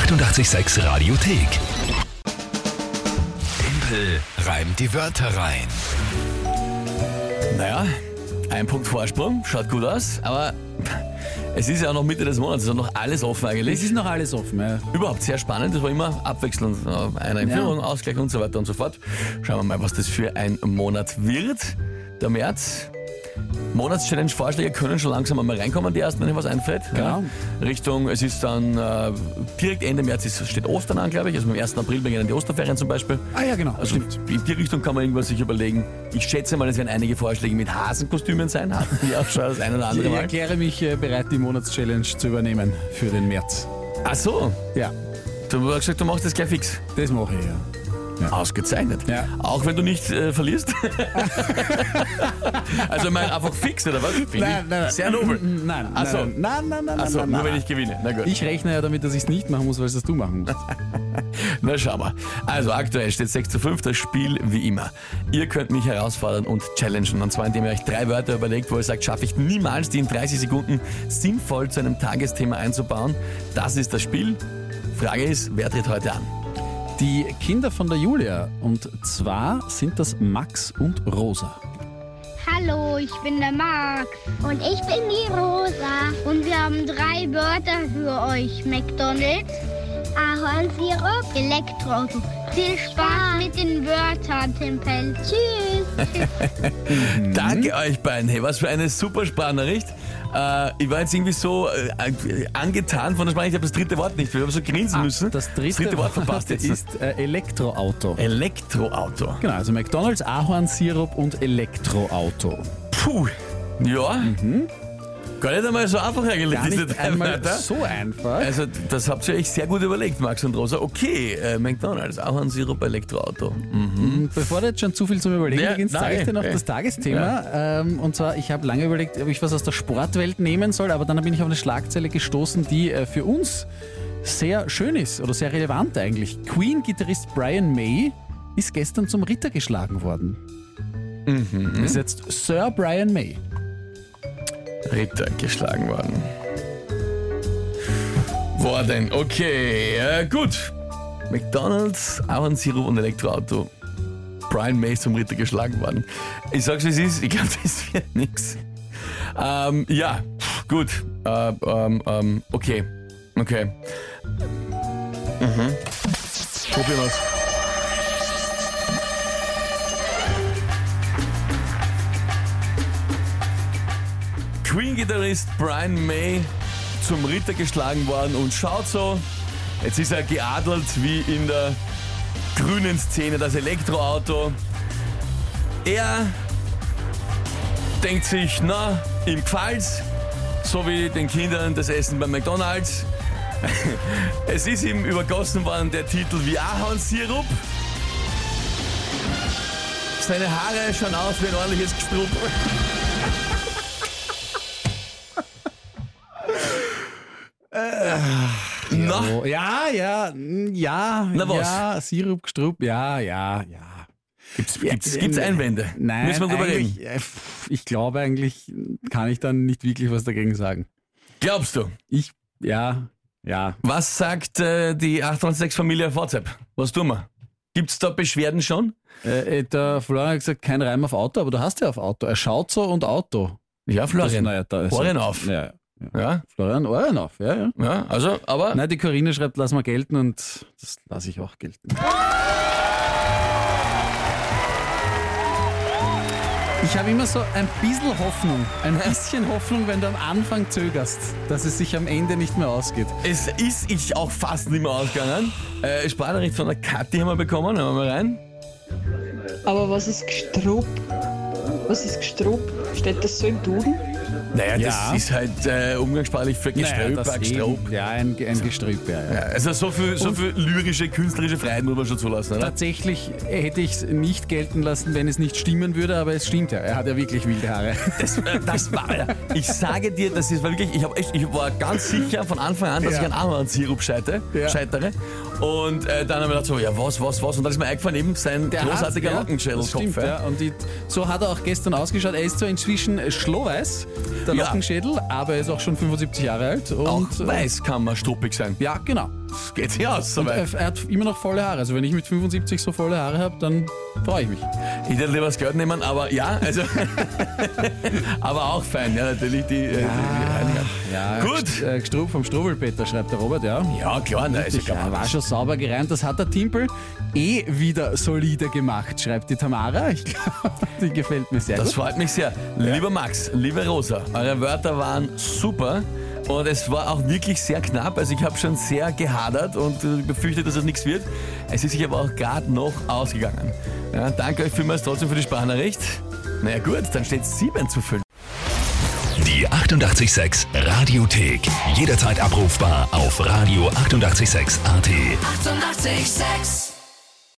886 Radiothek. Tempel reimt die Wörter rein. Naja, ein Punkt Vorsprung, schaut gut aus, aber es ist ja auch noch Mitte des Monats, ist auch noch alles offen Es eigentlich. ist noch alles offen. Ja. Überhaupt sehr spannend, das war immer abwechselnd. äh, Einer in Ja. Führung, Ausgleich und so weiter und so fort. Schauen wir mal, was das für ein Monat wird. Der März. Monatschallenge-Vorschläge können schon langsam einmal reinkommen, die ersten, wenn euch was einfällt. Genau. Richtung, es ist dann äh, direkt Ende März ist, steht Ostern an, glaube ich. Also am 1. April beginnen die Osterferien zum Beispiel. Ah ja, genau. Also in die Richtung kann man irgendwas sich überlegen. Ich schätze mal, es werden einige Vorschläge mit Hasenkostümen sein. Hatten wir auch schon das eine oder andere ich Mal. erkläre mich äh, bereit, die Monatschallenge zu übernehmen für den März. Ach so, Ja, du hast gesagt, du machst das gleich fix. das mache ich ja. Ausgezeichnet. Ja. Auch wenn du nicht äh, verlierst. also ich meine einfach fix, oder was? Finde ich Sehr nobel. Nein, Ach so. nein, nein, nein, nein, Achso, nein, nur nein, wenn nein. ich gewinne. Na gut. Ich rechne ja damit, dass ich es nicht machen muss, weil es das du machen musst. Na schauen wir. Also aktuell steht 6 zu 5, das Spiel wie immer. Ihr könnt mich herausfordern und challengen. Und zwar indem ihr euch drei Wörter überlegt, wo ihr sagt, schaffe ich niemals, die in 30 Sekunden sinnvoll zu einem Tagesthema einzubauen. Das ist das Spiel. Frage ist, wer tritt heute an? Die Kinder von der Julia. Und zwar sind das Max und Rosa. Hallo, ich bin der Max. Und ich bin die Rosa. Und wir haben drei Wörter für euch. McDonalds, Ahornsirup, Elektroauto. Viel Spaß mit den Wörtern, Tempel. Tschüss. Danke euch beiden. Hey, was für eine super Sprachnachricht. Äh, ich war jetzt irgendwie so äh, angetan von der Sprache. Ich habe das dritte Wort nicht. Ich habe so grinsen müssen. Ah, Das dritte, Wort verpasst jetzt. ist äh, Elektroauto. Elektroauto. Genau, also McDonalds, Ahornsirup und Elektroauto. Puh. Ja. Gar nicht einmal so einfach eigentlich, Mhm. Gar diese nicht drei einmal Wörter. so einfach. Also, das habt ihr euch sehr gut überlegt, Max und Rosa. Okay, äh, McDonalds, auch ein Sirup Elektroauto. Mhm. Bevor du jetzt schon zu viel zum Überlegen Ja, beginnst, sage ich dir noch das Tagesthema. Ähm, und zwar, ich habe lange überlegt, ob ich was aus der Sportwelt nehmen soll, aber dann bin ich auf eine Schlagzeile gestoßen, die äh, für uns sehr schön ist oder sehr relevant eigentlich. Queen-Gitarrist Brian May ist gestern zum Ritter geschlagen worden. Mhm. Ist jetzt Sir Brian May. Ritter geschlagen worden. Worden, okay, äh, gut. McDonalds, Ahornsirup und Elektroauto. Brian May zum Ritter geschlagen worden. Ich sag's wie es ist, ich glaube, das wird nix. Ähm, ja, gut. Äh, ähm, ähm, okay. Okay. Mhm. Probieren wir's. Queen-Gitarrist Brian May zum Ritter geschlagen worden und schaut so, jetzt ist er geadelt wie in der grünen Szene, das Elektroauto. Er denkt sich, na, ihm gefällt's, so wie den Kindern das Essen beim McDonalds. Es ist ihm übergossen worden der Titel wie Ahornsirup. Seine Haare schauen aus wie ein ordentliches Gestrupp. Na, ja, ja, ja, Na was? ja, Sirup, Gestrupp, ja, ja, ja. gibt's, gibt's, gibt's Einwände? Nein, Müssen wir drüber reden. äh, ich glaube eigentlich, kann ich dann nicht wirklich was dagegen sagen. Glaubst du? Ich, ja, ja. Was sagt äh, die 806-Familie auf WhatsApp? Was tun wir? Gibt's da Beschwerden schon? Äh, äh, der Florian hat gesagt, kein Reim auf Auto, aber du hast ja auf Auto. Er schaut so und Auto. Ja, Das, Florian. naja, da ist Ohren auf. Ja, ja. Florian, Ohren auf, ja, ja. ja, also, aber Nein, die Corinne schreibt, lass mal gelten und das lasse ich auch gelten. Ich habe immer so ein bisschen Hoffnung, ein bisschen Hoffnung, wenn du am Anfang zögerst, dass es sich am Ende nicht mehr ausgeht. es ist ich auch fast nicht mehr ausgegangen. Äh, Sprachnachricht von der Kathi haben wir bekommen, hören wir mal rein. Aber was ist Gestrupp? Was ist Gestrupp? Steht das so im Duden? Naja, Ja. das ist halt äh, umgangssprachlich für Geströp, das Gestrop. eben, Ja, ein, ein Gestrüpp, ja, ja. Ja, also so viel, so viel lyrische, künstlerische Freiheit muss man schon zulassen, oder? Tatsächlich hätte ich es nicht gelten lassen, wenn es nicht stimmen würde, aber es stimmt ja. Er hat ja wirklich wilde Haare. Das, äh, das war, ich sage dir, das ist war wirklich, ich, echt, ich war ganz sicher von Anfang an, dass Ja. ich an Ahornsirup scheite, Ja. scheitere. Und äh, dann haben wir gedacht so, ja was, was, was? Und dann ist mir eingefallen eben sein Der großartiger hat- ja, Lockenschädelkopf. stimmt, ja. Und die, so hat er auch gestern ausgeschaut. Er ist zwar inzwischen schlohweiß, der Ja. Lockenschädel, aber er ist auch schon 75 Jahre alt. Und, Auch äh, weiß kann man struppig sein. Ja, genau. Geht sich aus, Und soweit. er, er hat immer noch volle Haare. Also wenn ich mit 75 so volle Haare habe, dann freue ich mich. Ich hätte lieber das Geld nehmen, aber ja, also. aber auch fein, ja, natürlich die. Äh, die Ja, Gut. Äh, vom Strubelpeter, schreibt der Robert, ja. ja, klar, nein, ist ja Ja, war schon sauber gereimt. Das hat der Timpel eh wieder solide gemacht, schreibt die Tamara. Ich glaube, die gefällt mir sehr Das gut. freut mich sehr. Lieber Max, liebe Rosa, eure Wörter waren super. Und es war auch wirklich sehr knapp. Also ich habe schon sehr gehadert und äh, befürchtet, dass es nichts wird. Es ist sich aber auch gerade noch ausgegangen. Ja, danke euch vielmals trotzdem für die Sprachnachricht. Naja gut, dann steht 7 zu 5. Die 886 Radiothek. Jederzeit abrufbar auf radio886.at. 886! 886